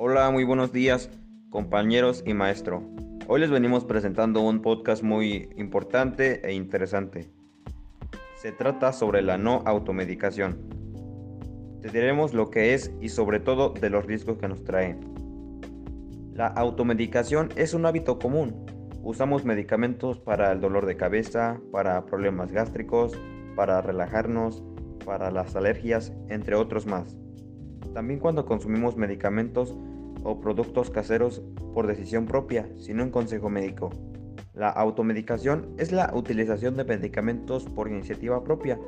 Hola, muy buenos días, compañeros y maestro. Hoy les venimos presentando un podcast muy importante e interesante. Se trata sobre la no automedicación. Te diremos lo que es y sobre todo de los riesgos que nos trae. La automedicación es un hábito común. Usamos medicamentos para el dolor de cabeza, para problemas gástricos, para relajarnos, para las alergias, entre otros más. También cuando consumimos medicamentos o productos caseros por decisión propia, sin un consejo médico. La automedicación es la utilización de medicamentos por iniciativa propia,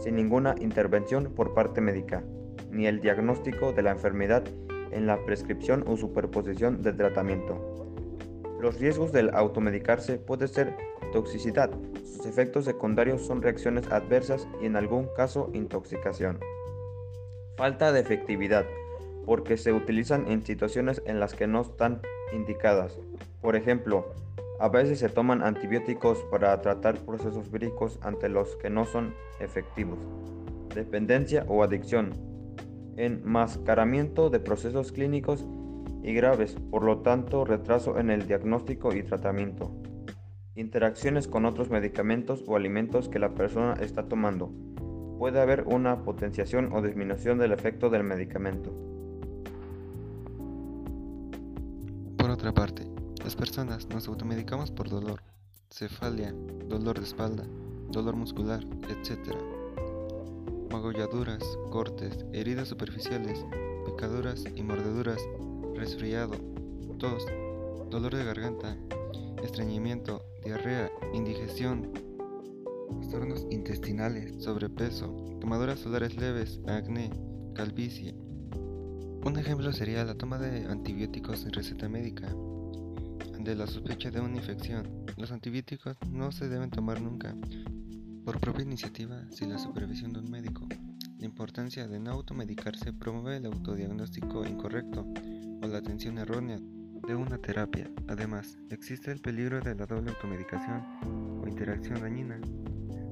sin ninguna intervención por parte médica, ni el diagnóstico de la enfermedad en la prescripción o superposición del tratamiento. Los riesgos del automedicarse pueden ser toxicidad, sus efectos secundarios son reacciones adversas y en algún caso intoxicación. Falta de efectividad, porque se utilizan en situaciones en las que no están indicadas. Por ejemplo, a veces se toman antibióticos para tratar procesos víricos ante los que no son efectivos. Dependencia o adicción. Enmascaramiento de procesos clínicos y graves, por lo tanto retraso en el diagnóstico y tratamiento. Interacciones con otros medicamentos o alimentos que la persona está tomando puede haber una potenciación o disminución del efecto del medicamento. Por otra parte, las personas nos automedicamos por dolor, cefalia, dolor de espalda, dolor muscular, etc. Magolladuras, cortes, heridas superficiales, picaduras y mordeduras, resfriado, tos, dolor de garganta, estreñimiento, diarrea, indigestión, trastornos intestinales, sobrepeso, quemaduras solares leves, acné, calvicie. Un ejemplo sería la toma de antibióticos sin receta médica. Ante la sospecha de una infección, los antibióticos no se deben tomar nunca, por propia iniciativa, sin la supervisión de un médico. La importancia de no automedicarse promueve el autodiagnóstico incorrecto o la atención errónea de una terapia. Además, existe el peligro de la doble automedicación o interacción dañina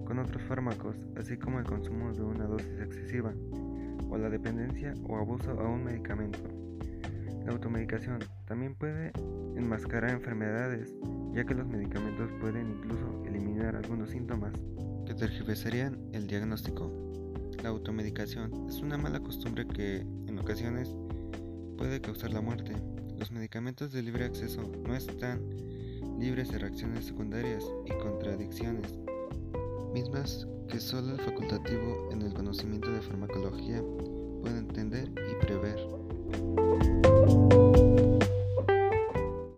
con otros fármacos, así como el consumo de una dosis excesiva, o la dependencia o abuso a un medicamento. La automedicación también puede enmascarar enfermedades, ya que los medicamentos pueden incluso eliminar algunos síntomas que tergiversarían el diagnóstico. La automedicación es una mala costumbre que en ocasiones puede causar la muerte. Los medicamentos de libre acceso no están libres de reacciones secundarias y contradicciones mismas que solo el facultativo en el conocimiento de farmacología